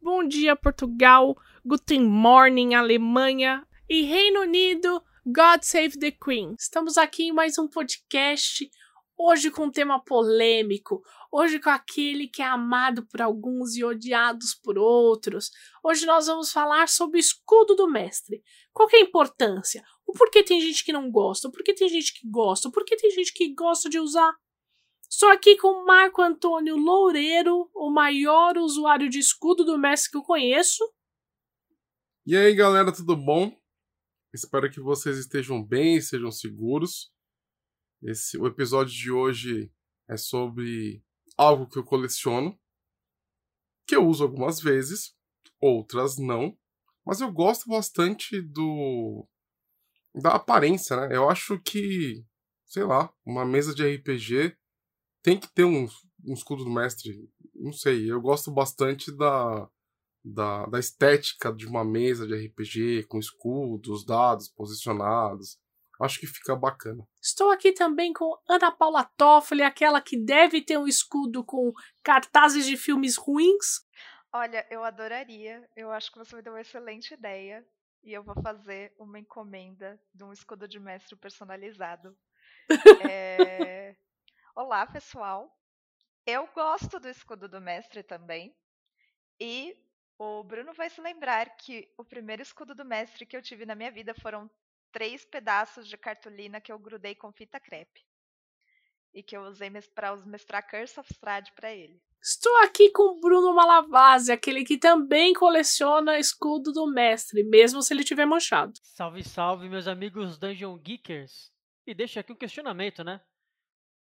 Bom dia, Portugal. Guten Morning, Alemanha. E Reino Unido, God Save the Queen. Estamos aqui em mais um podcast, hoje com um tema polêmico, hoje com aquele que é amado por alguns e odiados por outros. Hoje nós vamos falar sobre o escudo do mestre. Qual é a importância? O porquê tem gente que não gosta? O porquê tem gente que gosta? O porquê tem gente que gosta de usar? Estou aqui com Marco Antônio Loureiro, o maior usuário de escudo do mestre que eu conheço. E aí, galera, tudo bom? Espero que vocês estejam bem sejam seguros. Esse, o episódio de hoje é sobre algo que eu coleciono, que eu uso algumas vezes, outras não, mas eu gosto bastante do da aparência, né? Eu acho que, sei lá, uma mesa de RPG tem que ter um, um escudo do mestre. Não sei, eu gosto bastante da, da, da estética de uma mesa de RPG, com escudos, dados posicionados. Acho que fica bacana. Estou aqui também com Ana Paula Toffoli, aquela que deve ter um escudo com cartazes de filmes ruins. Olha, eu adoraria. Eu acho que você me deu uma excelente ideia. E eu vou fazer uma encomenda de um escudo de mestre personalizado. é... Olá, pessoal. Eu gosto do escudo do mestre também. E o Bruno vai se lembrar que o primeiro escudo do mestre que eu tive na minha vida foram três pedaços de cartolina que eu grudei com fita crepe. E que eu usei para mestrar Curse of Strahd para ele. Estou aqui com o Bruno Malavase, aquele que também coleciona escudo do mestre, mesmo se ele tiver manchado. Salve, salve, meus amigos Dungeon Geekers. E deixa aqui um questionamento, né?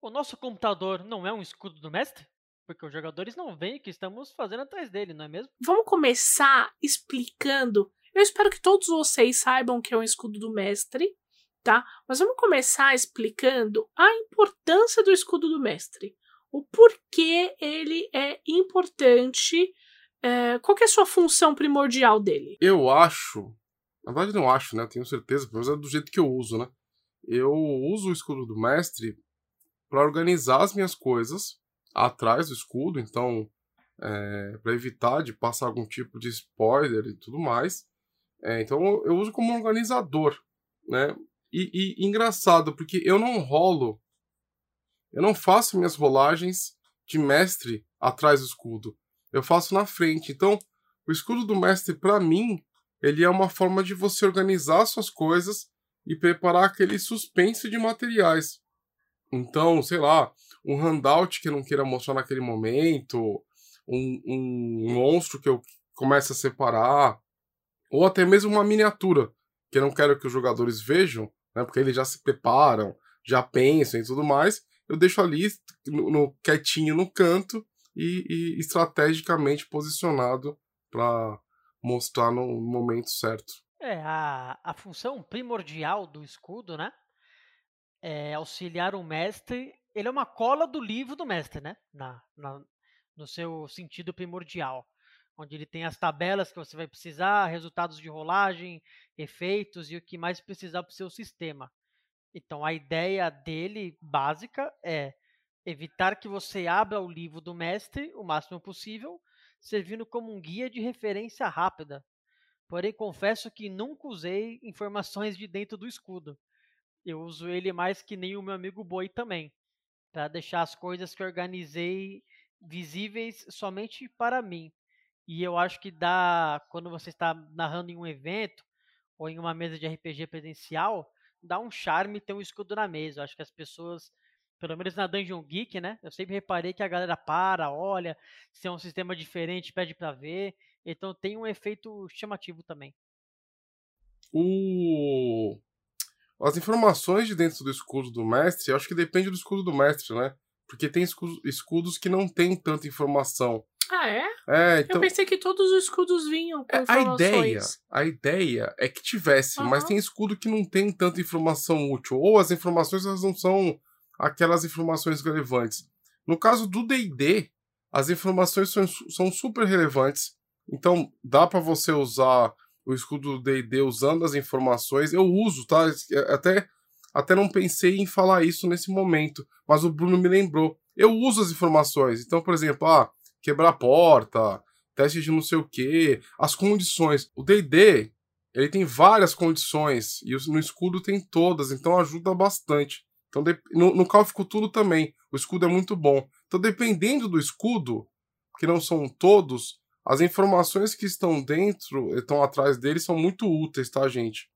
O nosso computador não é um escudo do mestre? Porque os jogadores não veem o que estamos fazendo atrás dele, não é mesmo? Vamos começar explicando. Eu espero que todos vocês saibam que é um escudo do mestre, tá? Mas vamos começar explicando a importância do escudo do mestre. O porquê ele é importante. É, qual é a sua função primordial dele? Eu acho. Na verdade, não acho, né? Tenho certeza, mas é do jeito que eu uso, né? Eu uso o escudo do mestre para organizar as minhas coisas atrás do escudo, então é, para evitar de passar algum tipo de spoiler e tudo mais. É, então eu uso como organizador, né? E, e, engraçado porque eu não rolo, eu não faço minhas rolagens de mestre atrás do escudo, eu faço na frente. Então o escudo do mestre para mim ele é uma forma de você organizar suas coisas e preparar aquele suspense de materiais. Então, sei lá, um handout que eu não queira mostrar naquele momento, um, um monstro que eu comece a separar, ou até mesmo uma miniatura que eu não quero que os jogadores vejam, né, porque eles já se preparam, já pensam e tudo mais, eu deixo ali no, no quietinho no canto e, e estrategicamente posicionado para mostrar no momento certo. É, a, a função primordial do escudo, né? É, auxiliar o mestre, ele é uma cola do livro do mestre, né? Na, na, no seu sentido primordial. Onde ele tem as tabelas que você vai precisar, resultados de rolagem, efeitos e o que mais precisar para o seu sistema. Então a ideia dele básica é evitar que você abra o livro do mestre o máximo possível, servindo como um guia de referência rápida. Porém, confesso que nunca usei informações de dentro do escudo eu uso ele mais que nem o meu amigo Boi também, para deixar as coisas que organizei visíveis somente para mim. E eu acho que dá, quando você está narrando em um evento ou em uma mesa de RPG presencial, dá um charme ter um escudo na mesa. Eu acho que as pessoas, pelo menos na Dungeon Geek, né? Eu sempre reparei que a galera para, olha, se é um sistema diferente, pede para ver. Então tem um efeito chamativo também. O as informações de dentro do escudo do mestre, acho que depende do escudo do mestre, né? Porque tem escudos, escudos que não tem tanta informação. Ah, é? É, então. Eu pensei que todos os escudos vinham com É, a informações. ideia, a ideia é que tivesse, mas Aham. tem escudo que não tem tanta informação útil, ou as informações elas não são aquelas informações relevantes. No caso do D&D, as informações são, são super relevantes, então dá pra você usar o escudo do D&D usando as informações. Eu uso, tá? Até até não pensei em falar isso nesse momento, mas o Bruno me lembrou. Eu uso as informações. Então, por exemplo, ah, quebrar a porta, teste de não sei o que, as condições. O D&D, ele tem várias condições, e no escudo tem todas, então ajuda bastante. Então, no, no Cthulhu também, o escudo é muito bom. Então, dependendo do escudo, que não são todos, as informações que estão dentro, estão atrás dele, são muito úteis, tá, gente?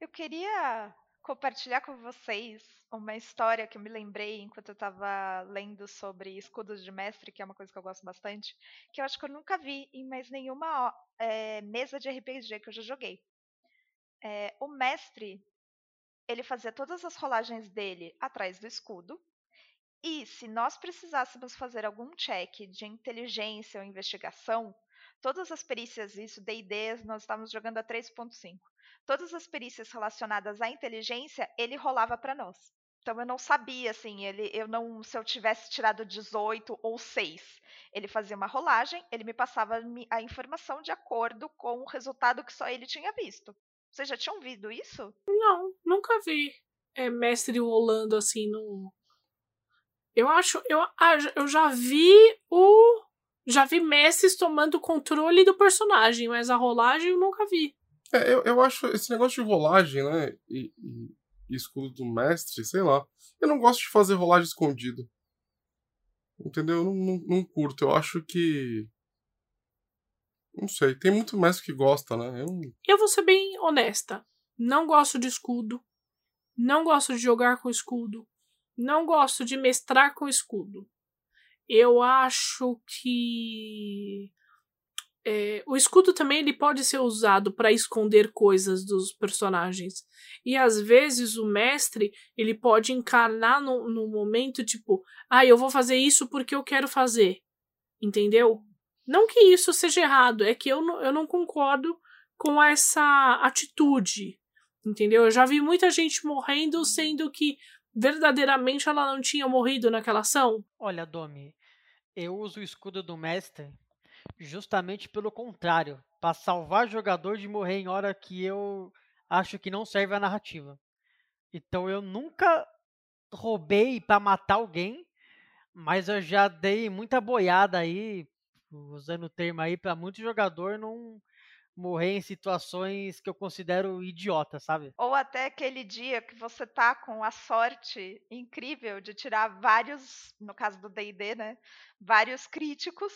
Eu queria compartilhar com vocês uma história que eu me lembrei enquanto eu estava lendo sobre escudos de mestre, que é uma coisa que eu gosto bastante, que eu acho que eu nunca vi em mais nenhuma eh, mesa de RPG que eu já joguei. Eh, o mestre, ele fazia todas as rolagens dele atrás do escudo, e se nós precisássemos fazer algum check de inteligência ou investigação, todas as perícias, isso, D&D, nós estávamos jogando a 3.5 todas as perícias relacionadas à inteligência, ele rolava para nós. Então eu não sabia, assim, ele, eu não, se eu tivesse tirado 18 ou 6, ele fazia uma rolagem, ele me passava a informação de acordo com o resultado que só ele tinha visto. Vocês já tinham visto isso? Não, nunca vi é, mestre rolando assim no. Eu acho. Eu, ah, eu já vi o. Já vi mestres tomando controle do personagem, mas a rolagem eu nunca vi. É, eu, eu acho esse negócio de rolagem, né? E, e- e escudo do mestre, sei lá. Eu não gosto de fazer rolagem escondido. Entendeu? Eu não, não, não curto. Eu acho que. Não sei. Tem muito mestre que gosta, né? Eu, Eu vou ser bem honesta. Não gosto de escudo. Não gosto de jogar com escudo. Não gosto de mestrar com escudo. Eu acho que é, o escudo também ele pode ser usado para esconder coisas dos personagens. E às vezes o mestre ele pode encarnar no, no momento tipo, ah, eu vou fazer isso porque eu quero fazer. Entendeu? Não que isso seja errado, é que eu não, eu não concordo com essa atitude. Entendeu? Eu já vi muita gente morrendo, sendo que verdadeiramente ela não tinha morrido naquela ação. Olha, Domi, eu uso o escudo do mestre justamente pelo contrário, para salvar jogador de morrer em hora que eu acho que não serve a narrativa. Então eu nunca roubei para matar alguém, mas eu já dei muita boiada aí, usando o termo aí, para muito jogador não morrer em situações que eu considero idiota, sabe? Ou até aquele dia que você tá com a sorte incrível de tirar vários, no caso do D&D, né, vários críticos,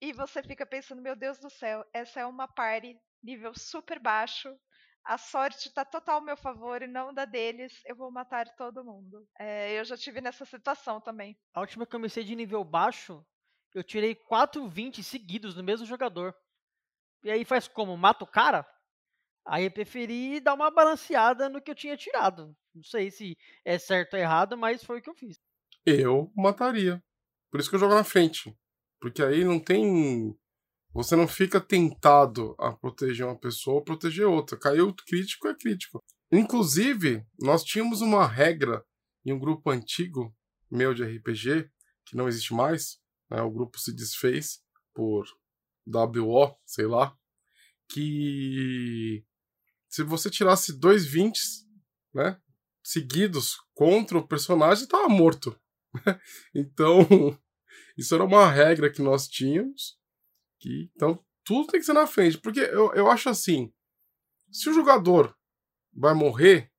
e você fica pensando, meu Deus do céu, essa é uma party nível super baixo, a sorte tá total ao meu favor e não da deles, eu vou matar todo mundo. É, eu já tive nessa situação também. A última que eu comecei de nível baixo, eu tirei 4 20 seguidos no mesmo jogador. E aí faz como? Mata o cara? Aí eu preferi dar uma balanceada no que eu tinha tirado. Não sei se é certo ou errado, mas foi o que eu fiz. eu mataria. Por isso que eu jogo na frente. Porque aí não tem. Você não fica tentado a proteger uma pessoa ou proteger outra. Caiu crítico é crítico. Inclusive, nós tínhamos uma regra em um grupo antigo meu de RPG, que não existe mais. Né? O grupo se desfez por WO, sei lá. Que se você tirasse dois 20, né? Seguidos contra o personagem, tava morto. então, isso era uma regra que nós tínhamos. Que, então, tudo tem que ser na frente. Porque eu, eu acho assim: se o jogador vai morrer,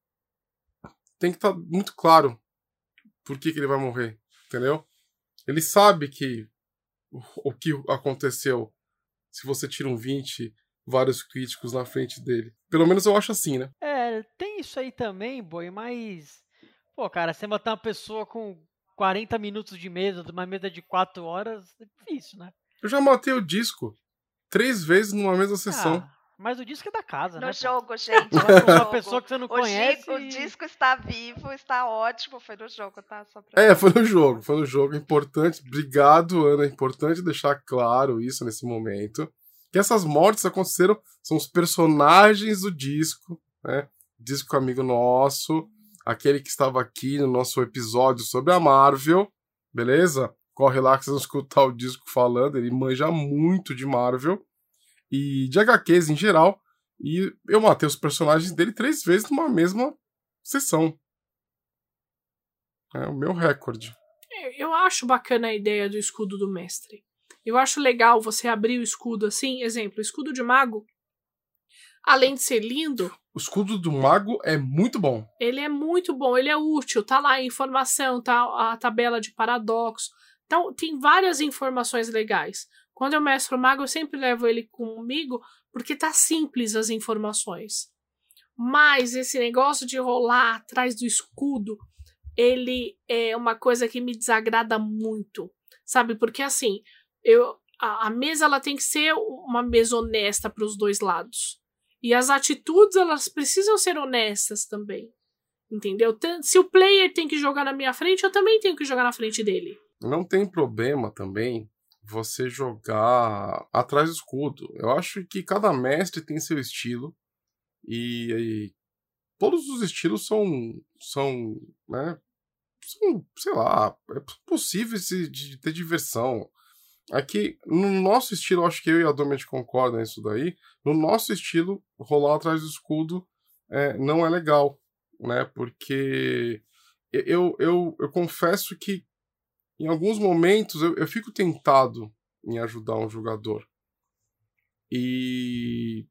tem que estar muito claro por que, que ele vai morrer. Entendeu? Ele sabe que o que aconteceu se você tira um 20, vários críticos na frente dele. Pelo menos eu acho assim, né? É, tem isso aí também, boi, mas. Pô, cara, você matar uma pessoa com 40 minutos de mesa, de uma mesa de 4 horas, é difícil, né? Eu já matei o disco três vezes numa mesma sessão. Ah, Mas o disco é da casa, No né? pô? jogo, gente. Uma, no uma jogo. pessoa que você não O, conhece. di- o e- disco está vivo, está ótimo. Foi no jogo, tá? Só pra... É, foi no jogo, foi no jogo. Importante. Obrigado, Ana. É importante deixar claro isso nesse momento. Que essas mortes aconteceram, são os personagens do disco, né? Disco amigo nosso, aquele que estava aqui no nosso episódio sobre a Marvel, beleza? Corre lá que vocês vão escutar o disco falando, ele manja muito de Marvel e de HQs em geral. E eu matei os personagens dele três vezes numa mesma sessão. É o meu recorde. Eu acho bacana a ideia do escudo do mestre. Eu acho legal você abrir o escudo assim, exemplo, o escudo de mago. Além de ser lindo, O escudo do mago é muito bom. ele é muito bom, ele é útil, tá lá a informação, tá a tabela de paradoxo. Então, tem várias informações legais. Quando eu mestro mago, eu sempre levo ele comigo, porque tá simples as informações. Mas esse negócio de rolar atrás do escudo, ele é uma coisa que me desagrada muito. Sabe? Porque assim, eu a, a mesa ela tem que ser uma mesa honesta para os dois lados. E as atitudes elas precisam ser honestas também. Entendeu? Se o player tem que jogar na minha frente, eu também tenho que jogar na frente dele. Não tem problema também você jogar atrás do escudo. Eu acho que cada mestre tem seu estilo e, e todos os estilos são são, né, são, sei lá, é possíveis de, de ter diversão. Aqui, no nosso estilo, acho que eu e a Domet concordam nisso daí. No nosso estilo, rolar atrás do escudo é, não é legal, né? Porque eu, eu, eu confesso que em alguns momentos eu, eu fico tentado em ajudar um jogador. E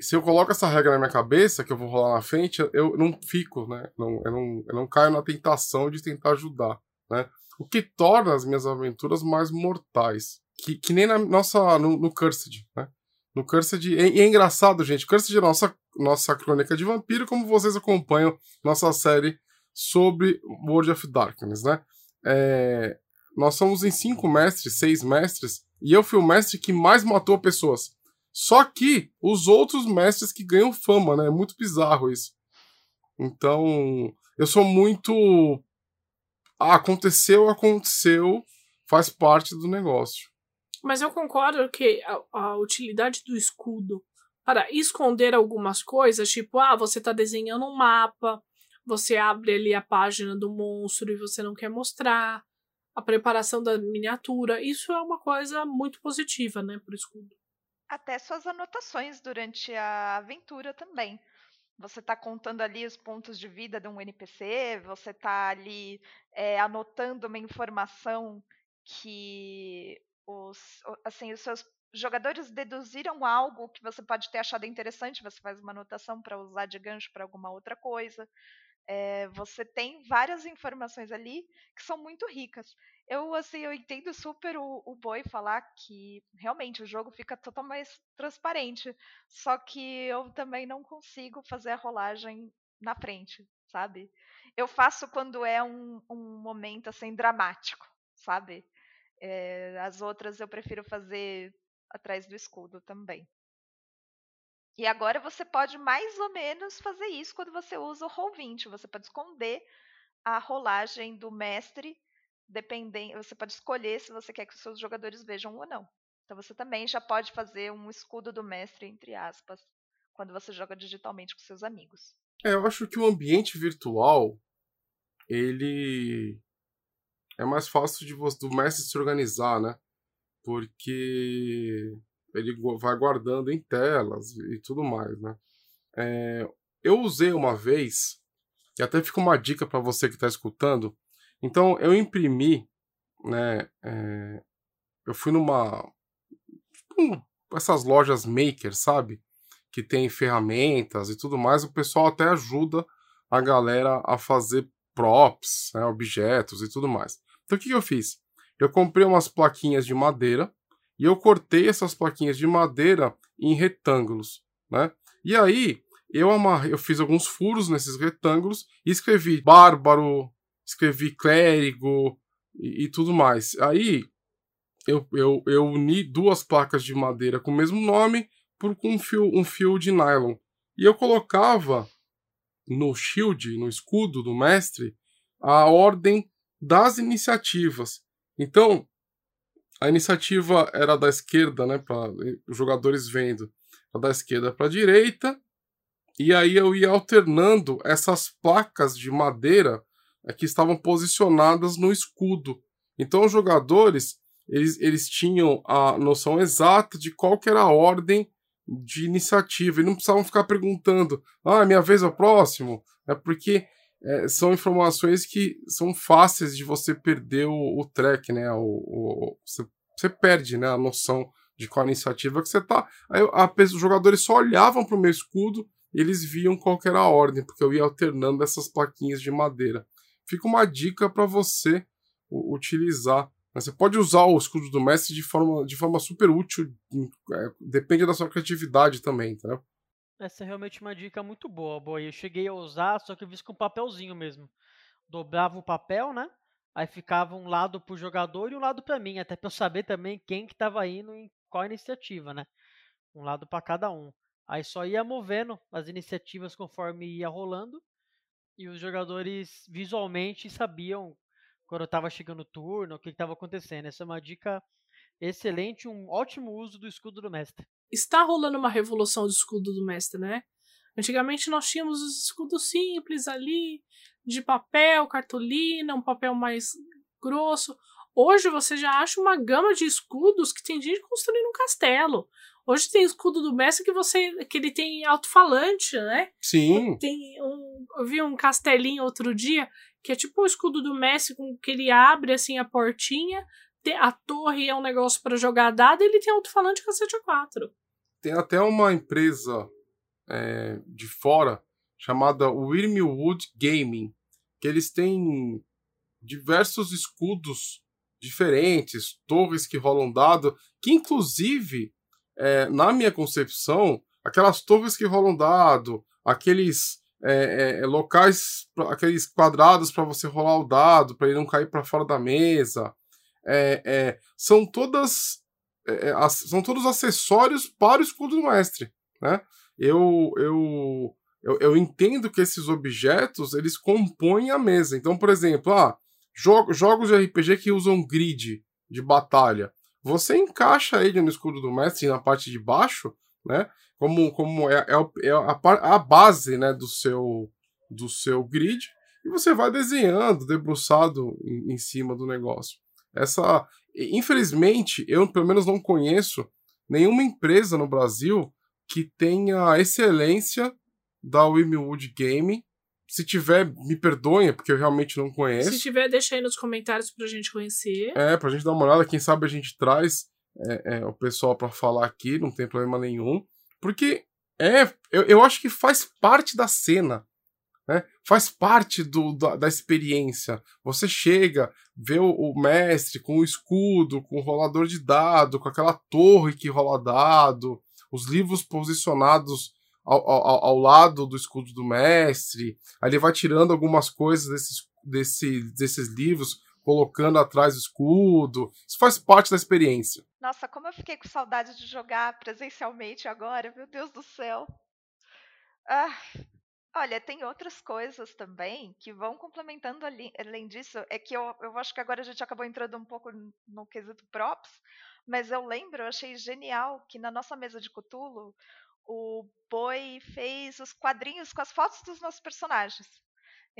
se eu coloco essa regra na minha cabeça, que eu vou rolar na frente, eu- não fico, né? Não, eu, não, eu não caio na tentação de tentar ajudar, né? O que torna as minhas aventuras mais mortais. Que, que nem na nossa, no, no Cursed, né? No Cursed, e é engraçado, gente, Cursed é nossa, nossa crônica de vampiro, como vocês acompanham nossa série sobre World of Darkness, né? É, nós somos em cinco mestres, seis mestres, e eu fui o mestre que mais matou pessoas. Só que os outros mestres que ganham fama, né? É muito bizarro isso. Então, eu sou muito. Ah, aconteceu, aconteceu, faz parte do negócio. Mas eu concordo que a, a utilidade do escudo para esconder algumas coisas, tipo, ah, você tá desenhando um mapa, você abre ali a página do monstro e você não quer mostrar, a preparação da miniatura, isso é uma coisa muito positiva, né, pro escudo. Até suas anotações durante a aventura também. Você está contando ali os pontos de vida de um NPC, você está ali é, anotando uma informação que os, o- assim, os seus jogadores deduziram algo que você pode ter achado interessante, você faz uma anotação para usar de gancho para alguma outra coisa. É, você tem várias informações ali que são muito ricas. Eu, assim, eu entendo super o, o Boi falar que realmente o jogo fica totalmente transparente. Só que eu também não consigo fazer a rolagem na frente, sabe? Eu faço quando é um, um momento assim dramático, sabe? É, as outras eu prefiro fazer atrás do escudo também. E agora você pode mais ou menos fazer isso quando você usa o Roll20. Você pode esconder a rolagem do mestre, dependendo, você pode escolher se você quer que os seus jogadores vejam ou não. Então você também já pode fazer um escudo do mestre, entre aspas, quando você joga digitalmente com seus amigos. É, eu acho que o ambiente virtual, ele é mais fácil de você, do mestre se organizar, né? Porque ele vai guardando em telas e tudo mais, né? É, eu usei uma vez, e até fica uma dica para você que está escutando. Então, eu imprimi, né? é, eu fui numa. um- essas lojas maker, sabe? Que tem ferramentas e tudo mais. O pessoal até ajuda a galera a fazer props, né, objetos e tudo mais. Então, o que, que eu fiz? Eu comprei umas plaquinhas de madeira e eu cortei essas plaquinhas de madeira em retângulos, né? E aí eu amarrei, eu fiz alguns furos nesses retângulos e escrevi bárbaro, escrevi clérigo e, e tudo mais. Aí eu, eu, eu uni duas placas de madeira com o mesmo nome, por um fio, um fio de nylon. E eu colocava no shield, no escudo do mestre, a ordem das iniciativas. Então, a iniciativa era da esquerda, né, para os jogadores vendo, da esquerda para a direita, e aí eu ia alternando essas placas de madeira é, que estavam posicionadas no escudo. Então os jogadores eles, eles tinham a noção exata de qual que era a ordem de iniciativa. E não precisavam ficar perguntando, ah, minha vez é o próximo. É porque é, são informações que são fáceis de você perder o, o track, né? O, o, você, você perde né, a noção de qual iniciativa que você tá. Aí a, os jogadores só olhavam para o meu escudo e eles viam qual era a ordem, porque eu ia alternando essas plaquinhas de madeira. Fica uma dica para você utilizar. Você pode usar o escudo do mestre de forma, de forma super útil, é, depende da sua criatividade também, entendeu? Essa é realmente uma dica muito boa, boa. Eu cheguei a usar, só que eu fiz com papelzinho mesmo. Dobrava o papel, né? Aí ficava um lado pro jogador e um lado para mim, até para eu saber também quem que tava indo em qual iniciativa, né? Um lado para cada um. Aí só ia movendo as iniciativas conforme ia rolando e os jogadores visualmente sabiam quando estava chegando o turno, o que estava acontecendo. Essa é uma dica excelente, um ótimo uso do escudo do mestre. Está rolando uma revolução do escudo do mestre, né? Antigamente nós tínhamos os escudos simples ali, de papel, cartolina, um papel mais grosso. Hoje você já acha uma gama de escudos que tem gente construindo um castelo. Hoje tem escudo do mestre que você que ele tem alto-falante, né? Sim. Tem um, eu vi um castelinho outro dia que é tipo o escudo do Messi com que ele abre assim a portinha, a torre é um negócio para jogar dado, e ele tem alto-falante cacete A4. Tem até uma empresa é, de fora chamada Wormwood Gaming, que eles têm diversos escudos diferentes, torres que rolam dado, que inclusive, é, na minha concepção, aquelas torres que rolam dado, aqueles é, é, locais, aqueles quadrados para você rolar o dado, para ele não cair para fora da mesa, é, é, são todas é, são todos acessórios para o escudo do mestre, né? Eu, eu, eu, eu, entendo que esses objetos eles compõem a mesa. Então, por exemplo, ah, jo jogos de RPG que usam grid de batalha, você encaixa ele no escudo do mestre na parte de baixo, né? como, como é, é, é a, a, base né, do, seu, do seu grid, e você vai desenhando, debruçado em, em cima do negócio. Essa, infelizmente, eu pelo menos não conheço nenhuma empresa no Brasil que tenha a excelência da Wimwood Game. Se tiver, me perdoem, porque eu realmente não conheço. Se tiver, deixa aí nos comentários pra gente conhecer. É, pra gente dar uma olhada. Quem sabe a gente traz é, é, o pessoal para falar aqui, não tem problema nenhum. Porque é, eu, eu acho que faz parte da cena. Né? Faz parte do, da, da experiência. Você chega, vê o, o, mestre com o escudo, com o rolador de dado, com aquela torre que rola dado, os livros posicionados ao, ao, ao lado do escudo do mestre. Aí ele vai tirando algumas coisas desses, desse, desses livros, colocando atrás o escudo. Isso faz parte da experiência. Nossa, como eu fiquei com saudade de jogar presencialmente agora, meu Deus do céu. Ah, olha, tem outras coisas também que vão complementando ali, além disso. É que eu, eu acho que agora a gente acabou entrando um pouco no quesito props, mas eu lembro, eu achei genial que na nossa mesa de Cutulo o Boi fez os quadrinhos com as fotos dos nossos personagens.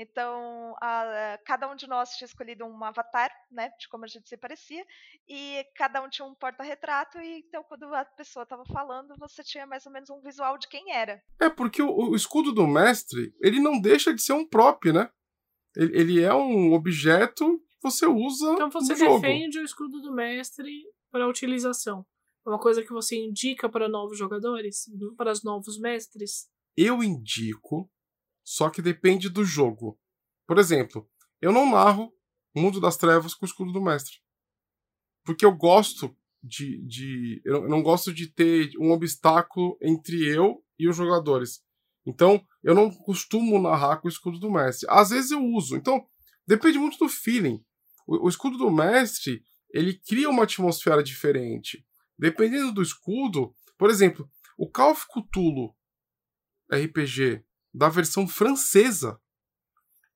Então, a, cada um de nós tinha escolhido um avatar, né, de como a gente se parecia, e cada um tinha um porta-retrato, e então quando a pessoa estava falando, você tinha mais ou menos um visual de quem era. É, porque o, o escudo do mestre, ele não deixa de ser um prop, né? Ele, ele é um objeto que você usa Então você defende o escudo do mestre para utilização. É uma coisa que você indica para novos jogadores, para os novos mestres? Eu indico só que depende do jogo. Por exemplo, eu não narro Mundo das Trevas com o escudo do mestre. Porque eu gosto de. de eu não gosto de ter um obstáculo entre eu e os jogadores. Então, eu não costumo narrar com o escudo do mestre. Às vezes eu uso. Então, depende muito do feeling. O, o escudo do mestre, ele cria uma atmosfera diferente. Dependendo do escudo, por exemplo, O Call Cthulhu RPG da versão francesa,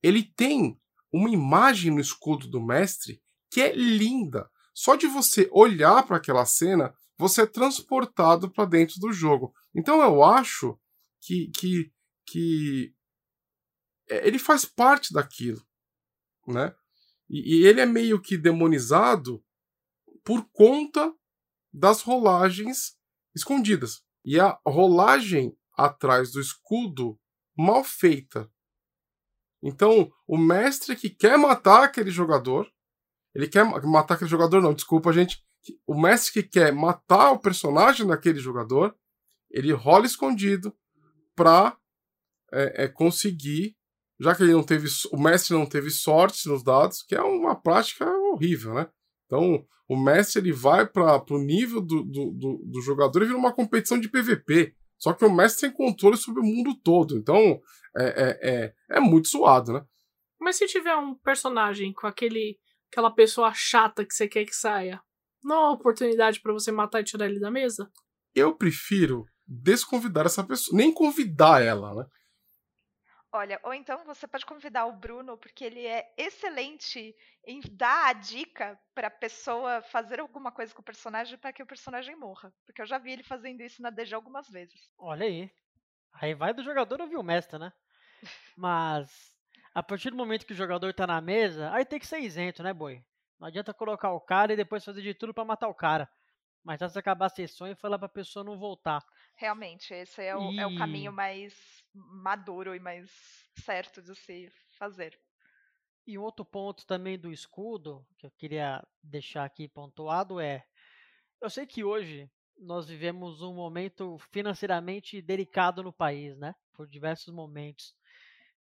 ele tem uma imagem no escudo do mestre que é linda. Só de você olhar para aquela cena, você é transportado para dentro do jogo. Então eu acho que, que, que é, ele faz parte daquilo, né? E, e ele é meio que demonizado por conta das rolagens escondidas. E a rolagem atrás do escudo mal feita. Então, o mestre que quer matar aquele jogador, ele quer matar aquele jogador, não, desculpa, gente. O mestre que quer matar o personagem daquele jogador, ele rola escondido pra é, é, conseguir, já que ele não teve, o mestre não teve sorte nos dados, que é uma prática horrível, né? Então, o mestre ele vai para o nível do, do, do, do jogador e vira uma competição de PVP. Só que o mestre tem controle sobre o mundo todo. Então, é, é, é, é muito suado, né? Mas se tiver um personagem com aquele aquela pessoa chata que você quer que saia, não há oportunidade para você matar e tirar ele da mesa? Eu prefiro desconvidar essa pessoa, nem convidar ela, né? Olha, ou então você pode convidar o Bruno, porque ele é excelente em dar a dica para a pessoa fazer alguma coisa com o personagem para que o personagem morra. Porque eu já vi ele fazendo isso na DG algumas vezes. Olha aí. Aí vai do jogador ouvir o mestre, né? Mas a partir do momento que o jogador tá na mesa, aí tem que ser isento, né, boi? Não adianta colocar o cara e depois fazer de tudo para matar o cara. Mas antes de acabar a sessão e falar pra pessoa não voltar. Realmente, esse é o, e... é o caminho mais maduro e mais certo de se fazer. E um outro ponto também do escudo, que eu queria deixar aqui pontuado, é: eu sei que hoje nós vivemos um momento financeiramente delicado no país, né? Por diversos momentos.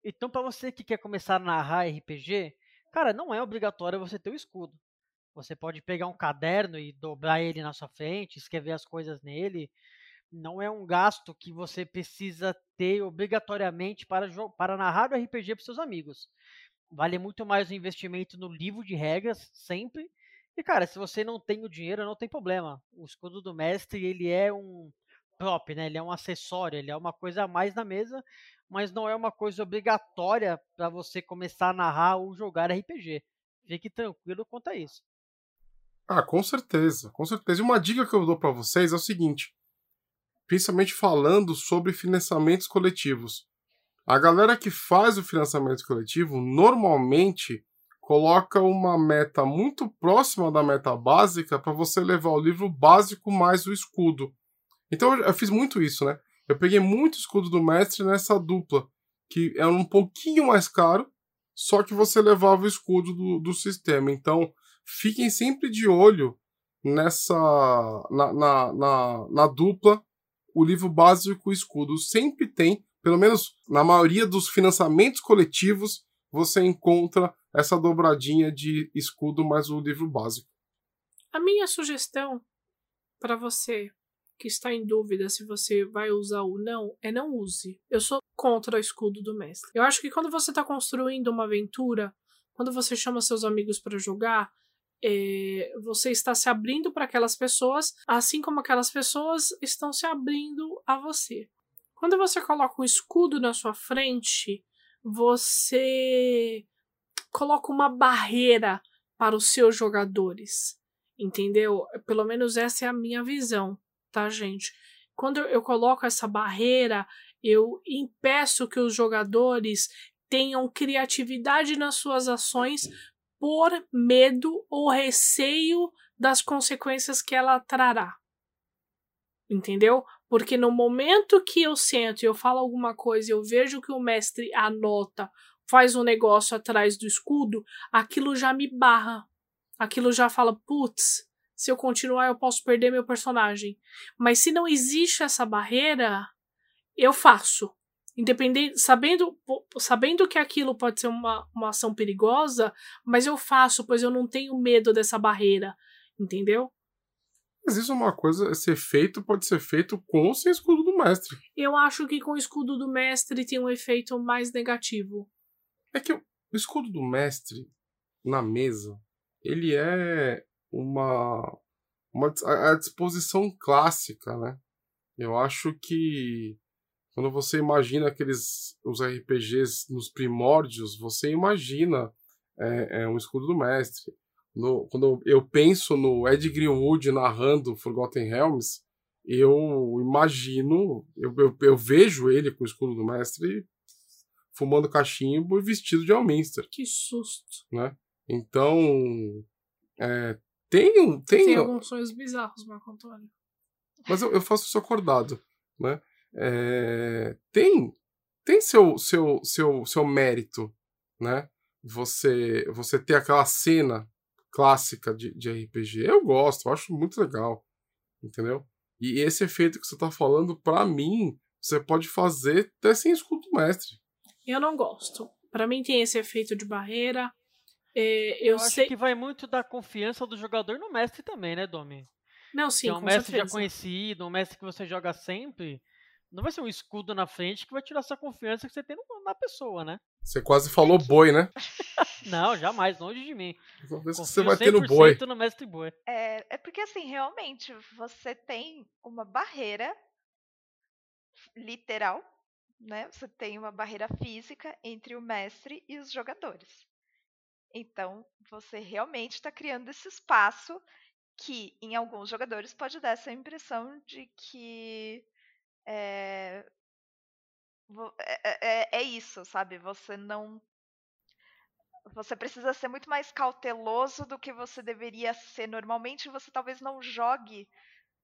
Então, para você que quer começar a narrar RPG, cara, não é obrigatório você ter o escudo. Você pode pegar um caderno e dobrar ele na sua frente, escrever as coisas nele, não é um gasto que você precisa ter obrigatoriamente para, para narrar o RPG para seus amigos. Vale muito mais o investimento no livro de regras, sempre. E, cara, se você não tem o dinheiro, não tem problema. O escudo do mestre, ele é um prop, né? Ele é um acessório, ele é uma coisa a mais na mesa, mas não é uma coisa obrigatória para você começar a narrar ou jogar RPG. Fique tranquilo quanto a isso. Ah, com certeza, com certeza. E uma dica que eu dou para vocês é o seguinte: principalmente falando sobre financiamentos coletivos. A galera que faz o financiamento coletivo normalmente coloca uma meta muito próxima da meta básica para você levar o livro básico mais o escudo. Então eu fiz muito isso, né? Eu peguei muito escudo do mestre nessa dupla, que era um pouquinho mais caro, só que você levava o escudo do, do sistema. Então fiquem sempre de olho nessa na, na, na, na dupla o livro básico o escudo sempre tem, pelo menos na maioria dos financiamentos coletivos, você encontra essa dobradinha de escudo mais o livro básico. A minha sugestão para você que está em dúvida se você vai usar ou não é não use. Eu sou contra o escudo do mestre. Eu acho que quando você está construindo uma aventura, quando você chama seus amigos para jogar, é, você está se abrindo para aquelas pessoas, assim como aquelas pessoas estão se abrindo a você. Quando você coloca um escudo na sua frente, você coloca uma barreira para os seus jogadores. Entendeu? Pelo menos essa é a minha visão, tá, gente? Quando eu coloco essa barreira, eu impeço que os jogadores tenham criatividade nas suas ações por medo ou receio das consequências que ela trará. Entendeu? Porque no momento que eu sento e eu falo alguma coisa eu vejo que o mestre anota, faz um negócio atrás do escudo, aquilo já me barra. Aquilo já fala, putz, se eu continuar eu posso perder meu personagem. Mas se não existe essa barreira, eu faço independente, sabendo, sabendo que aquilo pode ser uma, uma ação perigosa, mas eu faço, pois eu não tenho medo dessa barreira, entendeu? Mas isso é uma coisa, ser feito pode ser feito com ou sem escudo do mestre. Eu acho que com o escudo do mestre tem um efeito mais negativo. É que o escudo do mestre na mesa, ele é uma, uma a disposição clássica, né? Eu acho que quando você imagina aqueles os RPGs nos primórdios, você imagina é, é um escudo do mestre. No, quando eu penso no Ed Greenwood narrando Forgotten Realms, eu imagino, eu, eu, eu, vejo ele com o escudo do mestre fumando cachimbo e vestido de Alminster. Que susto. Né? Então, é, tem, tem... Tem alguns sonhos bizarros, Marco Antônio. Mas eu, eu faço isso acordado, né? É, tem tem seu, seu, seu, seu mérito, né? Você, você ter aquela cena clássica de, de RPG. Eu gosto, eu acho muito legal, entendeu? E esse efeito que você tá falando, para mim, você pode fazer até sem escudo mestre. Eu não gosto. Para mim tem esse efeito de barreira. É, eu, eu sei... acho que vai muito da confiança do jogador no mestre também, né, Domi? Não, sim, que é um mestre certeza. já conhecido, um mestre que você joga sempre. Não vai ser um escudo na frente que vai tirar essa confiança que você tem na pessoa, né? Você quase falou boi, né? Não, jamais, longe de mim. Talvez Confio você vai ter no boi. no mestre boi. É, é porque, assim, realmente, você tem uma barreira literal, né? Você tem uma barreira física entre o mestre e os jogadores. Então, você realmente está criando esse espaço que, em alguns jogadores, pode dar essa impressão de que é, é, é, isso, sabe? Você não. Você precisa ser muito mais cauteloso do que você deveria ser normalmente. Você talvez não jogue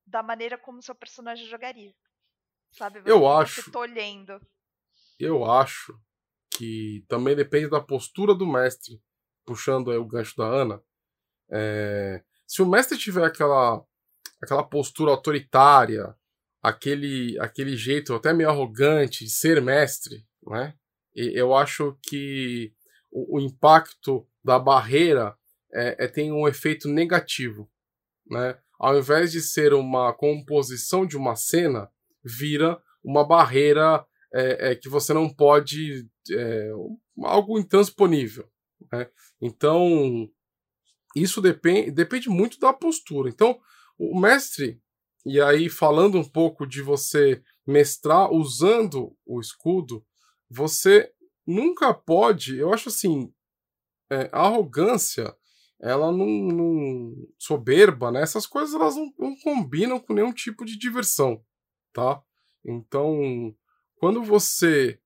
da maneira como seu personagem jogaria. Sabe? Você eu acho. Tolhendo. Eu acho que também depende da postura do mestre, puxando aí o gancho da Ana. É, se o mestre tiver aquela, aquela postura autoritária, aquele, aquele jeito até meio arrogante de ser mestre, né? E eu acho que o, o impacto da barreira é, é, tem um efeito negativo, né? Ao invés de ser uma composição de uma cena, vira uma barreira é, é que você não pode é, algo intransponível, né? Então isso depende, depende muito da postura. Então o mestre e aí, falando um pouco de você mestrar usando o escudo, você nunca pode. Eu acho assim. É, a arrogância, ela não, não, soberba, né? Essas coisas elas não, não combinam com nenhum tipo de diversão, tá? Então, quando você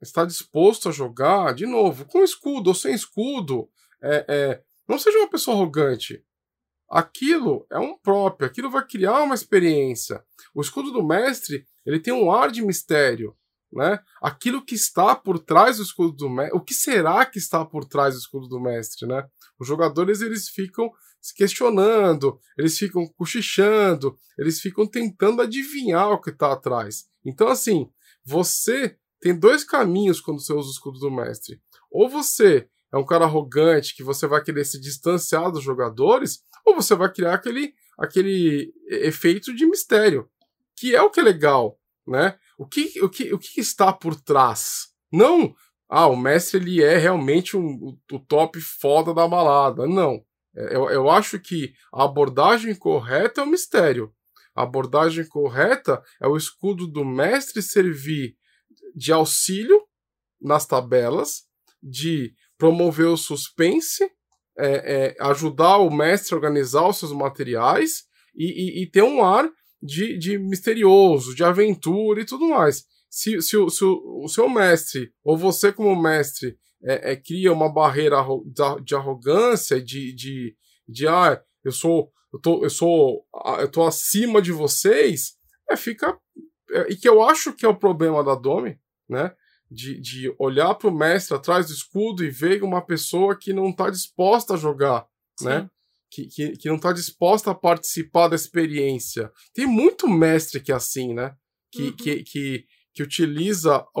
está disposto a jogar, de novo, com escudo ou sem escudo, é, é, não seja uma pessoa arrogante aquilo é um próprio, aquilo vai criar uma experiência. O escudo do mestre, ele tem um ar de mistério, né? Aquilo que está por trás do escudo do mestre, o que será que está por trás do escudo do mestre, né? Os jogadores eles ficam se questionando, eles ficam cochichando, eles ficam tentando adivinhar o que está atrás. Então assim, você tem dois caminhos quando você usa o escudo do mestre. Ou você é um cara arrogante que você vai querer se distanciar dos jogadores, ou você vai criar aquele, aquele efeito de mistério, que é o que é legal, né? O que, o que, o que está por trás? Não, ah, o mestre ele é realmente um, o, o top foda da balada. Não. É, eu, eu acho que a abordagem correta é o mistério. A abordagem correta é o escudo do mestre servir de auxílio nas tabelas, de promover o suspense é, é, ajudar o mestre a organizar os seus materiais e, e, e ter um ar de, de, misterioso, de aventura e tudo mais. Se, se, o, se o, o, seu mestre, ou você como mestre, é, é cria uma barreira de arrogância, de, de, de ah, eu sou, eu tô, eu sou, eu tô acima de vocês, é, fica. É, e que eu acho que é o problema da Domi, né? De, de olhar para o mestre atrás do escudo e ver uma pessoa que não está disposta a jogar, Sim. né? Que, que, que não está disposta a participar da experiência. Tem muito mestre que é assim, né? Que, uhum. que, que, que utiliza a,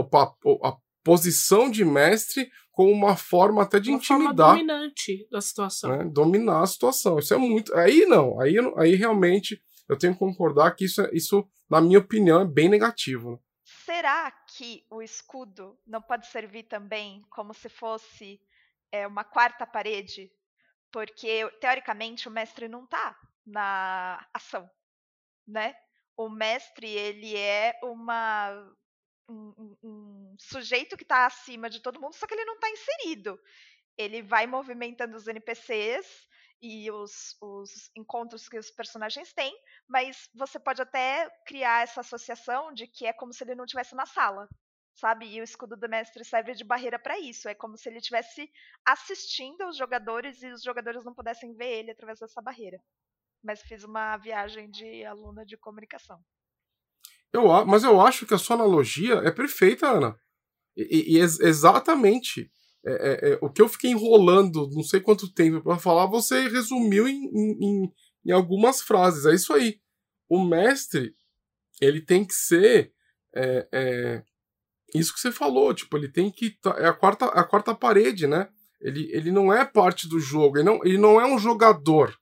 a posição de mestre como uma forma até de uma intimidar. Forma dominante da situação. Né? Dominar a situação. Isso é muito. Aí não. Aí, aí realmente eu tenho que concordar que isso, é, isso na minha opinião, é bem negativo. Será que o escudo não pode servir também como se fosse é, uma quarta parede? Porque, teoricamente, o mestre não está na ação, né? o mestre, ele é uma um, um, um sujeito que está acima de todo mundo, só que ele não está inserido. Ele vai movimentando os NPCs e os, os encontros que os personagens têm, mas você pode até criar essa associação de que é como se ele não estivesse na sala, sabe? E o escudo do mestre serve de barreira para isso. É como se ele estivesse assistindo aos jogadores e os jogadores não pudessem ver ele através dessa barreira. Mas fiz uma viagem de aluna de comunicação. Eu, mas eu acho que a sua analogia é perfeita, Ana. E, e exatamente é, é, é, o que eu fiquei enrolando não sei quanto tempo para falar, você resumiu em, em, em, algumas frases. É isso aí. O mestre, ele tem que ser é, é isso que você falou, tipo, ele tem que. É a quarta, a quarta parede, né? Ele, ele não é parte do jogo, ele não, ele não é um jogador.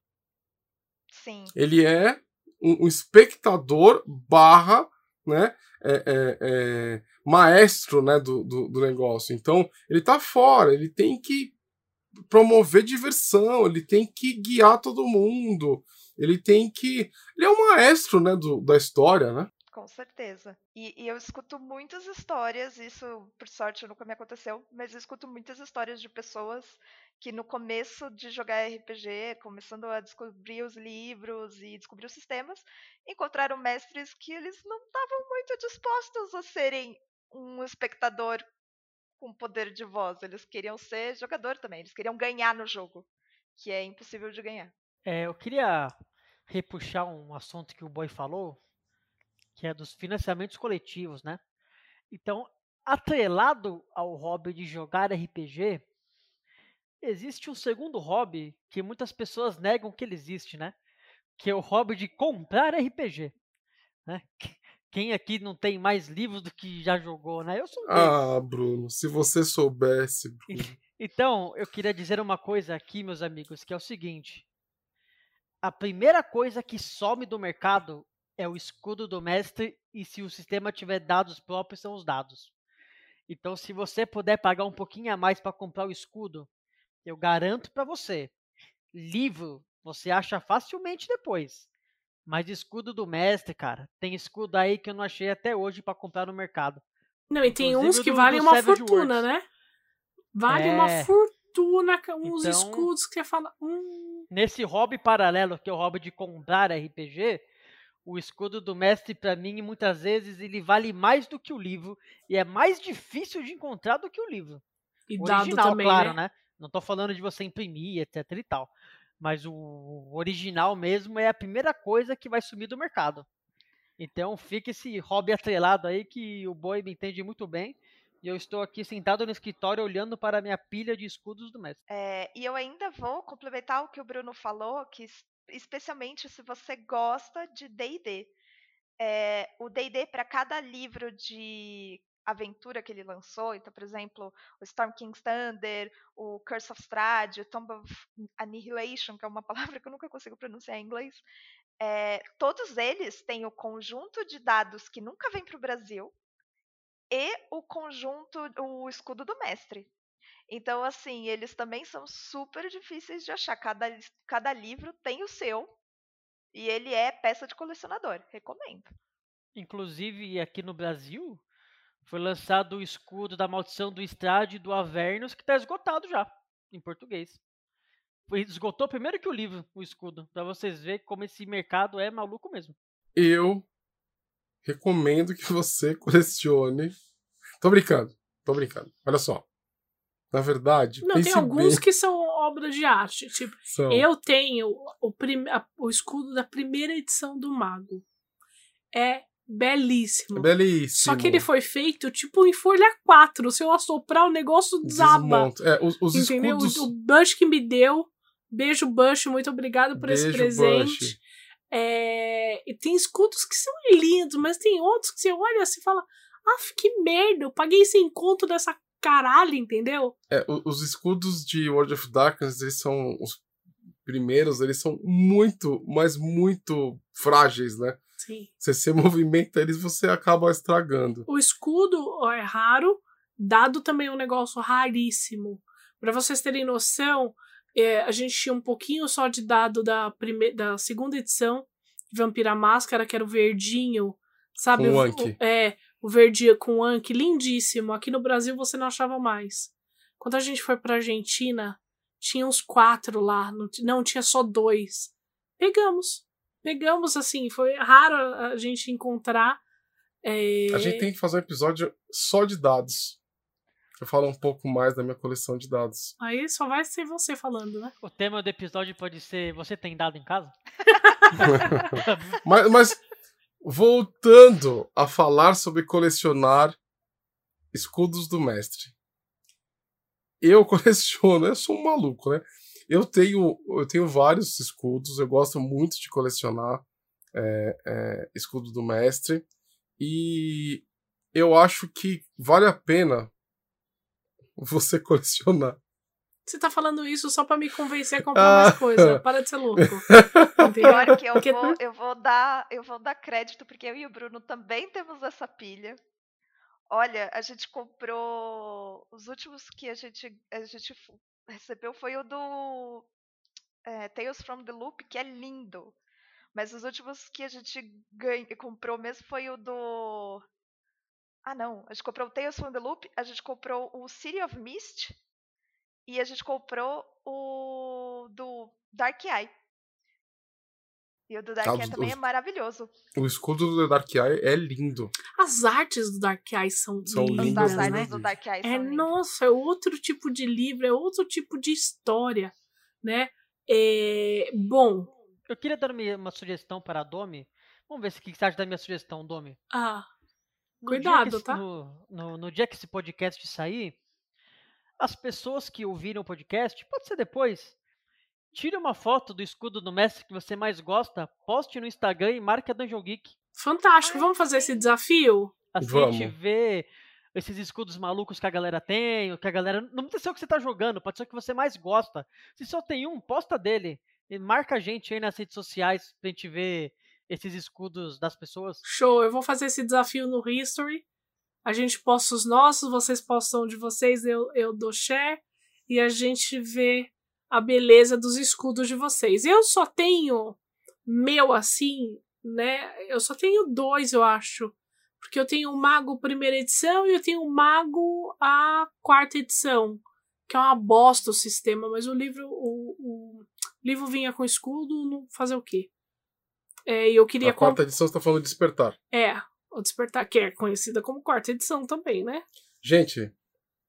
Sim. Ele é um, um espectador barra né, é, é, é, maestro né, do, do, do, negócio. Então, ele está fora, ele tem que promover diversão, ele tem que guiar todo mundo, ele tem que. Ele é o maestro né, do, da história, né? Com certeza. E, e, eu escuto muitas histórias, isso por sorte nunca me aconteceu, mas eu escuto muitas histórias de pessoas que no começo de jogar RPG, começando a descobrir os livros e descobrir os sistemas, encontraram mestres que eles não estavam muito dispostos a serem um espectador com poder de voz. Eles queriam ser jogador também, eles queriam ganhar no jogo, que é impossível de ganhar. É, eu queria repuxar um assunto que o Boy falou, que é dos financiamentos coletivos, né? Então, atrelado ao hobby de jogar RPG, existe um segundo hobby que muitas pessoas negam que ele existe, né? Que é o hobby de comprar RPG. Né? Quem aqui não tem mais livros do que já jogou, né? Eu sou. Ah, Bruno, se você soubesse. Bruno. Então, eu queria dizer uma coisa aqui, meus amigos, que é o seguinte: a primeira coisa que some do mercado é o escudo do mestre e se o sistema tiver dados próprios são os dados. Então, se você puder pagar um pouquinho a mais para comprar o escudo, eu garanto para você, livro você acha facilmente depois. Mas escudo do mestre, cara, tem escudo aí que eu não achei até hoje para comprar no mercado. Não, e tem Inclusive uns que do, valem do uma fortuna, Works. né? Vale é... uma fortuna, uns então, escudos que você fala. Hum. Nesse hobby paralelo, que é o hobby de comprar RPG, o escudo do mestre, para mim, muitas vezes ele vale mais do que o livro e é mais difícil de encontrar do que o livro. E Original, também, claro, né? né? Não tô falando de você imprimir, etc e tal. Mas o original mesmo é a primeira coisa que vai sumir do mercado. Então fica esse hobby atrelado aí que o Boi me entende muito bem. E eu estou aqui sentado no escritório olhando para a minha pilha de escudos do mestre. É, e eu ainda vou complementar o que o Bruno falou, que especialmente se você gosta de D&D. É, o D&D para cada livro de aventura que ele lançou, então, por exemplo, o Storm King's Thunder, o Curse of Strahd, o Tomb of Annihilation, que é uma palavra que eu nunca consigo pronunciar em inglês, é, todos eles têm o conjunto de dados que nunca vem para o Brasil e o conjunto, o escudo do mestre. Então, assim, eles também são super difíceis de achar. Cada, cada livro tem o seu. E ele é peça de colecionador. Recomendo. Inclusive, aqui no Brasil, foi lançado o escudo da maldição do Estrade do Avernus, que está esgotado já, em português. Foi, esgotou primeiro que o livro, o escudo, para vocês verem como esse mercado é maluco mesmo. Eu recomendo que você colecione. Tô brincando, tô brincando. Olha só. Na verdade. Não, tem alguns bem... que são obras de arte. Tipo, são. eu tenho o, prim... o escudo da primeira edição do Mago. É belíssimo. Belíssimo. Só que ele foi feito tipo em folha 4. Se eu assoprar, o negócio desaba. É, os, os entendeu? Escudos... O Bush que me deu. Beijo, Bush. Muito obrigado por Beijo, esse presente. É... E tem escudos que são lindos, mas tem outros que você olha assim e fala. Ah, que merda, eu paguei sem conto dessa caralho, entendeu? É, os escudos de World of Darkness, eles são os primeiros, eles são muito, mas muito frágeis, né? Sim. Se você movimenta eles, você acaba estragando. O escudo é raro, dado também é um negócio raríssimo. Para vocês terem noção, é, a gente tinha um pouquinho só de dado da, primeira, da segunda edição de Vampira Máscara, que era o verdinho, sabe? Com o, Anki. É, o verdinho com Anki, lindíssimo. Aqui no Brasil você não achava mais. Quando a gente foi pra Argentina, tinha uns quatro lá, não, não tinha só dois. Pegamos. Pegamos, assim, foi raro a gente encontrar. é, A gente tem que fazer um episódio só de dados. Eu falo um pouco mais da minha coleção de dados. Aí só vai ser você falando, né? O tema do episódio pode ser Você tem dado em casa? Mas, mas voltando a falar sobre colecionar escudos do mestre. Eu coleciono, eu sou um maluco, né? Eu tenho, eu tenho vários escudos, eu gosto muito de colecionar é, é, escudo do mestre. E eu acho que vale a pena você colecionar. Você tá falando isso só pra me convencer a comprar mais Ah. coisa. Para de ser louco. Pior que eu vou, eu vou dar, eu vou dar crédito, porque eu e o Bruno também temos essa pilha. Olha, a gente comprou. Os últimos que a gente, a gente recebeu foi o do é, Tales from the Loop, que é lindo. Mas os últimos que a gente ganha, comprou mesmo foi o do. Ah, não. A gente comprou o Tales from the Loop, a gente comprou o City of Mist e a gente comprou o do Dark Eye. E o do Dark Ah, Eye também os- é maravilhoso. O escudo do Dark Eye é lindo. As artes do Dark Eye são, São lindas, das lindas, né? artes do Dark Eye É, nossa, é outro tipo de livro, é outro tipo de história, né? É, bom, Eu queria dar uma uma sugestão para a Domi. Vamos ver se o que você acha da minha sugestão, Domi. ah, No que Cuidado, esse- tá? No, no- no dia que esse podcast sair, as pessoas que ouviram o podcast, pode ser depois, tire uma foto do escudo do mestre que você mais gosta, poste no Instagram e marque a Dungeon Geek. fantástico. Vamos fazer esse desafio? Assim a gente Vamos. vê esses escudos malucos que a galera tem, o que a galera. Não precisa ser o que você tá jogando, pode ser o que você mais gosta. Se só tem um, posta dele. E marca a gente aí nas redes sociais pra gente ver esses escudos das pessoas. Show, eu vou fazer esse desafio no History. A gente posta os nossos, vocês postam de vocês, eu, eu dou share. E a gente vê a beleza dos escudos de vocês. Eu só tenho meu assim, né? Eu só tenho dois, eu acho. Porque eu tenho o Mago primeira edição e eu tenho o Mago a quarta edição. Que é uma bosta o sistema, mas o livro, o, o livro vinha com escudo, não fazer o quê? É, e eu queria A quarta edição você tá falando de despertar. é, o Despertar, que é conhecida como quarta edição também, né? Gente,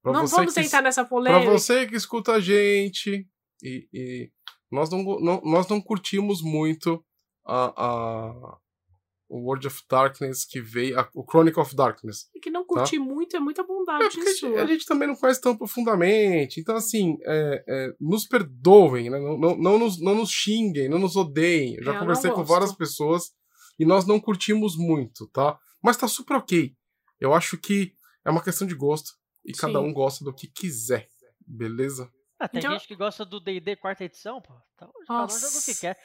pra não vamos que nessa Pra polêmica. você que escuta a gente, e, e nós, não, não- nós não curtimos muito a, a- o World of Darkness que veio, a- o Chronicle of Darkness. Que não curtir muito é muita É bondade porque a a gente também não conhece tão profundamente. Então, assim, é, é, nos perdoem, né? não, não, não, nos, não nos xinguem, não nos odeiem. Eu já É, conversei com várias pessoas e nós não curtimos muito, tá? Mas tá super ok. Eu acho que é uma questão de gosto e cada Sim. um gosta do que quiser, beleza? Ah, tem Então- gente que gosta do DD quarta edição, pô. Então, cada um joga o que quer.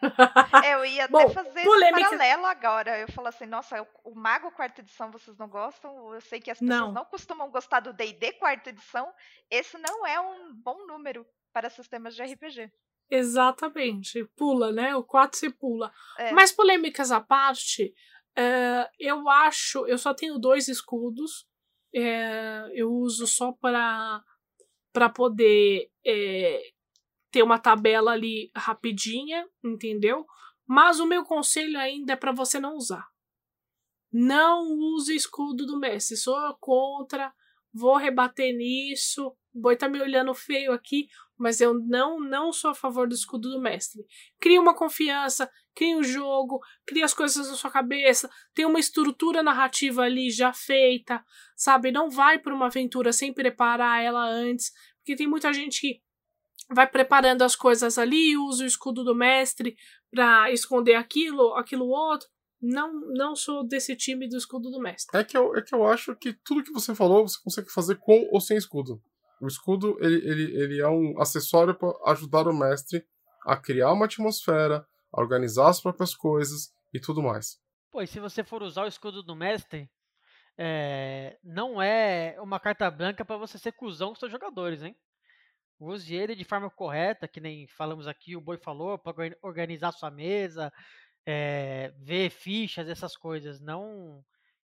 Eu ia Bom, até fazer polêmica- esse paralelo agora. Eu falo assim, nossa, o- Mago quarta edição vocês não gostam? Eu sei que as pessoas Não. não, costumam gostar do D&D quarta edição. Esse não é um bom número para sistemas de RPG. Exatamente. Pula, né? O 4 você pula. É. Mas polêmicas à parte, é, eu acho. Eu só tenho dois escudos. é, eu uso só para para poder é, ter uma tabela ali rapidinha, entendeu? Mas o meu conselho ainda é para você não usar. Não use escudo do Messi. Sou contra. Vou rebater nisso. O boi tá me olhando feio aqui, mas eu não não sou a favor do escudo do mestre. Crie uma confiança, crie um jogo, crie as coisas na sua cabeça, tem uma estrutura narrativa ali já feita, sabe? Não vai para uma aventura sem preparar ela antes, porque tem muita gente que vai preparando as coisas ali, usa o escudo do mestre para esconder aquilo, aquilo outro. Não, não sou desse time do escudo do mestre. É que, eu, é que eu acho que tudo que você falou você consegue fazer com ou sem escudo. O escudo ele, ele, ele é um acessório para ajudar o mestre a criar uma atmosfera, a organizar as próprias coisas e tudo mais. E se você for usar o escudo do mestre, é, não é uma carta branca pra você ser cuzão com seus jogadores, hein? Use ele de forma correta, que nem falamos aqui, o Boi falou, pra organ- organizar sua mesa, é, ver fichas, essas coisas. Não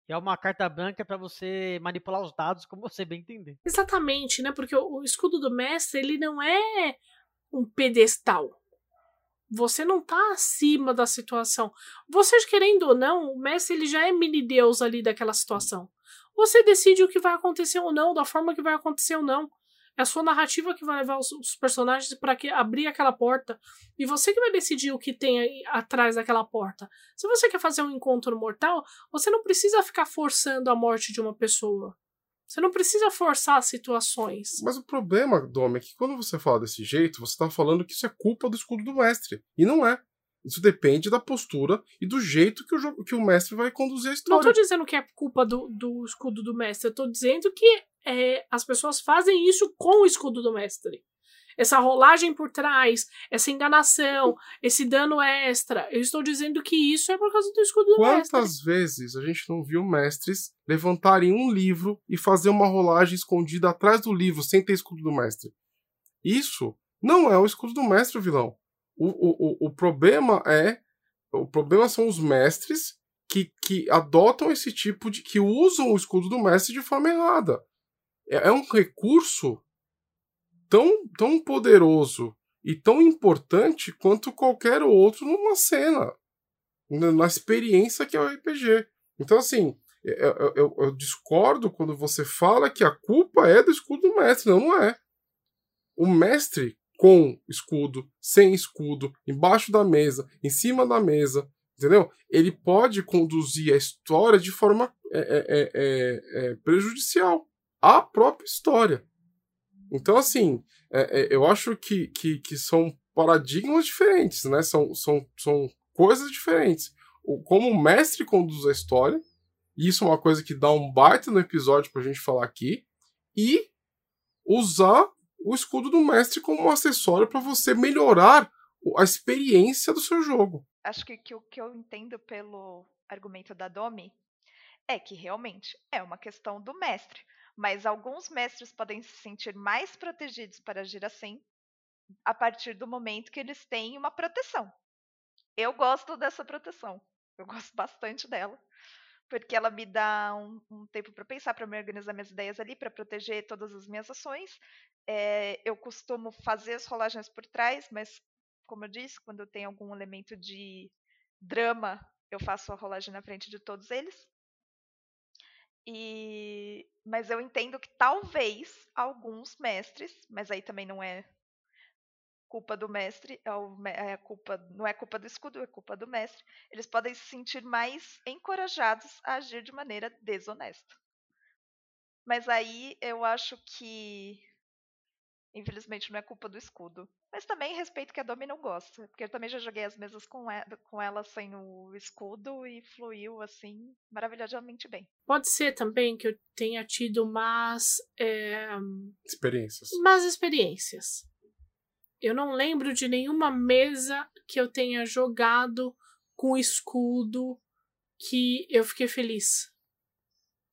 é uma carta branca para você manipular os dados como você bem entender. Exatamente, né? Porque o, o escudo do mestre, ele não é um pedestal. Você não tá acima da situação. Vocês querendo ou não, o mestre ele já é mini deus ali daquela situação. Você decide o que vai acontecer ou não, da forma que vai acontecer ou não. É a sua narrativa que vai levar os, os personagens para abrir aquela porta. E você que vai decidir o que tem aí atrás daquela porta. Se você quer fazer um encontro mortal, você não precisa ficar forçando a morte de uma pessoa. Você não precisa forçar situações. Mas o problema, Dom, é que quando você fala desse jeito, você está falando que isso é culpa do escudo do mestre. E não é. Isso depende da postura e do jeito que o, jogo, que o mestre vai conduzir a história. Não estou dizendo que é culpa do, do escudo do mestre. Eu tô dizendo que é, as pessoas fazem isso com o escudo do mestre. Essa rolagem por trás, essa enganação, esse dano extra. Eu estou dizendo que isso é por causa do escudo do Quantas mestre. Quantas vezes a gente não viu mestres levantarem um livro e fazer uma rolagem escondida atrás do livro sem ter escudo do mestre? Isso não é o escudo do mestre, vilão. O, o, o, o problema é. O problema são os mestres que, que adotam esse tipo de. que usam o escudo do mestre de forma errada. É, é um recurso tão, tão poderoso e tão importante quanto qualquer outro numa cena, na experiência que é o RPG. Então, assim, eu, eu, eu, discordo quando você fala que a culpa é do escudo do mestre. Não, não é. O mestre, com escudo, sem escudo, embaixo da mesa, em cima da mesa, entendeu? Ele pode conduzir a história de forma é, é, é, é prejudicial à própria história. Então, assim, é, é, eu acho que, que, que, são paradigmas diferentes, né? São, são, são coisas diferentes. O, como o mestre conduz a história, isso é uma coisa que dá um baita no episódio pra gente falar aqui, e usar o escudo do mestre como um acessório para você melhorar a experiência do seu jogo. Acho que, que o que eu entendo pelo argumento da Domi é que realmente é uma questão do mestre mas alguns mestres podem se sentir mais protegidos para agir assim a partir do momento que eles têm uma proteção. Eu gosto dessa proteção, eu gosto bastante dela, porque ela me dá um, um tempo para pensar, para me organizar minhas ideias ali, para proteger todas as minhas ações. É, eu costumo fazer as rolagens por trás, mas, como eu disse, quando tenho algum elemento de drama, eu faço a rolagem na frente de todos eles. E mas eu entendo que talvez alguns mestres, mas aí também não é culpa do mestre, é, é culpa, não é culpa do escudo, é culpa do mestre. Eles podem se sentir mais encorajados a agir de maneira desonesta. Mas aí eu acho que Infelizmente não é culpa do escudo. Mas também respeito que a Domi não gosta. Porque eu também já joguei as mesas com ela, com ela sem o escudo e fluiu assim maravilhosamente bem. Pode ser também que eu tenha tido más. É... Experiências. Más experiências. Eu não lembro de nenhuma mesa que eu tenha jogado com escudo que eu fiquei feliz.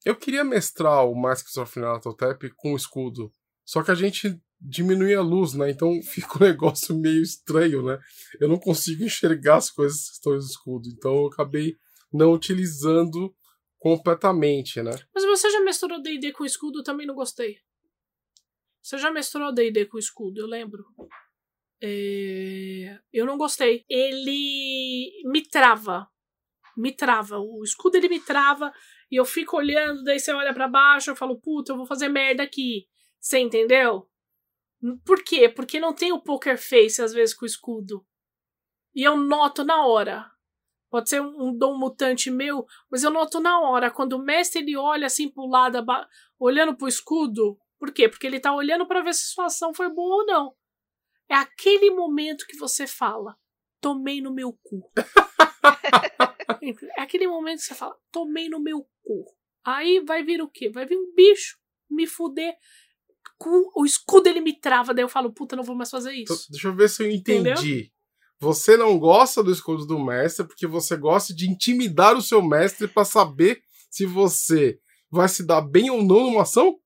Eu queria mestrar o Masks of Nataltep com escudo. Só que a gente diminui a luz, né? Então fica um negócio meio estranho, né? Eu não consigo enxergar as coisas que estão escudo. Então eu acabei não utilizando completamente, né? Mas você já misturou D&D com escudo? Eu também não gostei. Você já misturou D&D com escudo, eu lembro. É... Eu não gostei. Ele me trava. Me trava. O escudo ele me trava e eu fico olhando, daí você olha para baixo, eu falo, puta, eu vou fazer merda aqui. Você entendeu? Por quê? Porque não tem o poker face às vezes com o escudo. E eu noto na hora. Pode ser um, dom mutante meu, mas eu noto na hora. Quando o mestre ele olha assim pro lado, olhando pro escudo. Por quê? Porque ele tá olhando para ver se a situação foi boa ou não. É aquele momento que você fala: tomei no meu cu. é aquele momento que você fala: tomei no meu cu. Aí vai vir o quê? Vai vir um bicho me fuder o escudo ele me trava, daí eu falo, puta, não vou mais fazer isso. Então, deixa eu ver se eu entendi. Entendeu? Você não gosta do escudo do mestre porque você gosta de intimidar o seu mestre para saber se você vai se dar bem ou não numa ação?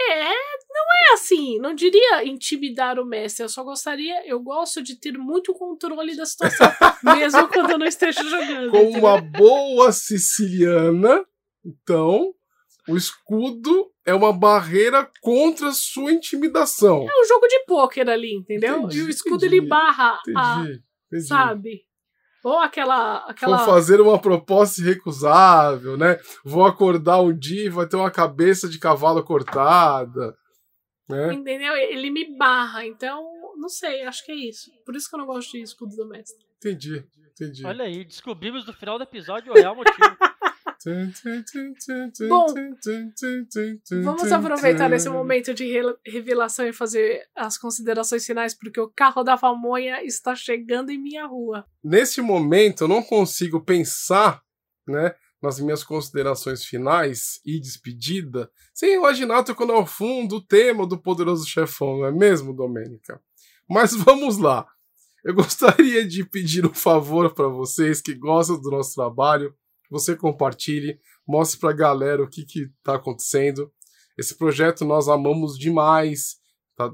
É, não é assim, não diria intimidar o mestre. Eu só gostaria, eu gosto de ter muito controle da situação, mesmo quando eu não esteja jogando. Com entendeu? uma boa siciliana, então, o escudo é uma barreira contra a sua intimidação. É um jogo de pôquer ali, entendeu? Entendi, e o escudo entendi, ele barra, a, Entendi. entendi. sabe? Ou aquela. aquela... Vou fazer uma proposta irrecusável, né? Vou acordar um dia e vai ter uma cabeça de cavalo cortada. Né? Entendeu? Ele me barra. Então, não sei, acho que é isso. Por isso que eu não gosto de escudo do mestre. Entendi, entendi. Olha aí, descobrimos no final do episódio o real motivo. Bom, Vamos aproveitar esse momento de re- revelação e fazer as considerações finais, porque o carro da pamonha está chegando em minha rua. Nesse momento, eu não consigo pensar, né, nas minhas considerações finais e despedida, sem imaginar tocando ao fundo o tema do Poderoso Chefão, não é mesmo, Domênica? Mas vamos lá. Eu gostaria de pedir um favor para vocês que gostam do nosso trabalho, você compartilhe, mostre para a galera o que está acontecendo. Esse projeto nós amamos demais, tá?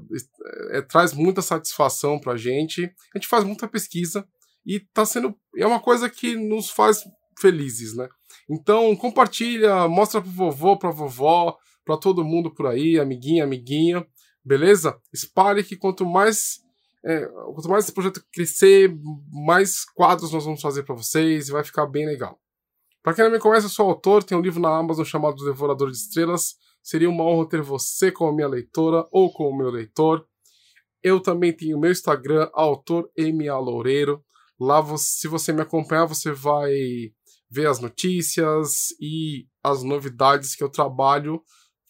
É, traz muita satisfação para a gente. A gente faz muita pesquisa e tá sendo é uma coisa que nos faz felizes, né? Então compartilha, mostra pro vovô, pra vovó, para todo mundo por aí, amiguinha, amiguinha, beleza? Espalhe que quanto mais é, quanto mais esse projeto crescer, mais quadros nós vamos fazer para vocês e vai ficar bem legal. Para quem não me conhece, eu sou autor, tenho um livro na Amazon chamado Devorador de Estrelas. Seria uma honra ter você como minha leitora ou como meu leitor. Eu também tenho meu Instagram, autor MA Loureiro. Lá, se você me acompanhar, você vai ver as notícias e as novidades que eu trabalho.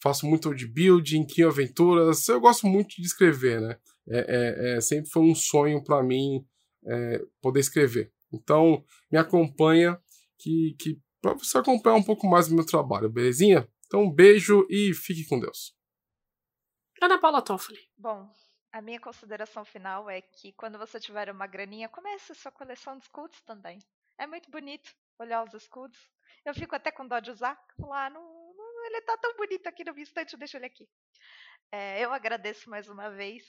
Faço muito de building, Kim Aventuras. Eu gosto muito de escrever, né? É, é, é sempre foi um sonho para mim é, poder escrever. Então, me acompanha que, que para você acompanhar um pouco mais do meu trabalho, belezinha? Então, um beijo e fique com Deus. Ana Paula Toffoli. Bom, a minha consideração final é que quando você tiver uma graninha, comece sua coleção de escudos também. É muito bonito olhar os escudos. Eu fico até com dó de usar. Lá, ah, não, não, ele tá tão bonito aqui no meu estante, deixa ele aqui. É, eu agradeço mais uma vez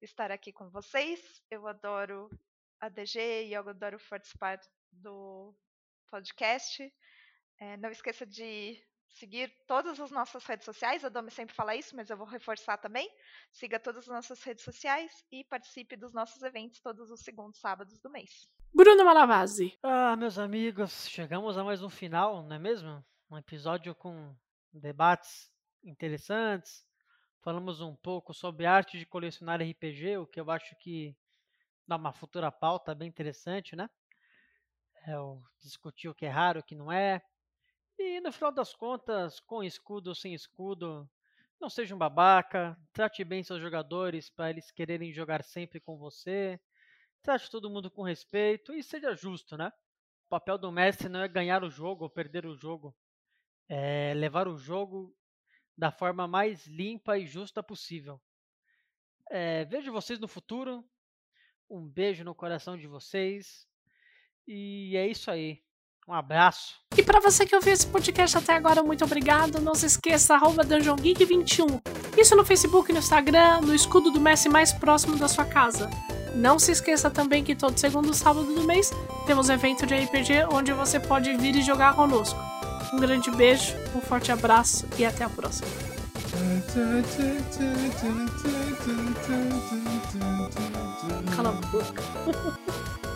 estar aqui com vocês. Eu adoro a DG e eu adoro participar do podcast. É, não esqueça de seguir todas as nossas redes sociais. A Domi sempre fala isso, mas eu vou reforçar também. Siga todas as nossas redes sociais e participe dos nossos eventos todos os segundos sábados do mês. Bruno Malavasi. Ah, meus amigos, chegamos a mais um final, não é mesmo? Um episódio com debates interessantes. Falamos um pouco sobre arte de colecionar RPG, o que eu acho que dá uma futura pauta bem interessante, né? É discutir o que é raro, o que não é. E no final das contas, com escudo ou sem escudo, não seja um babaca, trate bem seus jogadores para eles quererem jogar sempre com você. Trate todo mundo com respeito e seja justo, né? O papel do mestre não é ganhar o jogo ou perder o jogo. É levar o jogo da forma mais limpa e justa possível. É, vejo vocês no futuro. Um beijo no coração de vocês. E é isso aí. Um abraço. E para você que ouviu esse podcast até agora, muito obrigado. Não se esqueça, arroba DungeonGeek21. Isso no Facebook, no Instagram, no escudo do Messi mais próximo da sua casa. Não se esqueça também que todo segundo sábado do mês temos evento de RPG onde você pode vir e jogar conosco. Um grande beijo, um forte abraço e até a próxima. Cala a boca.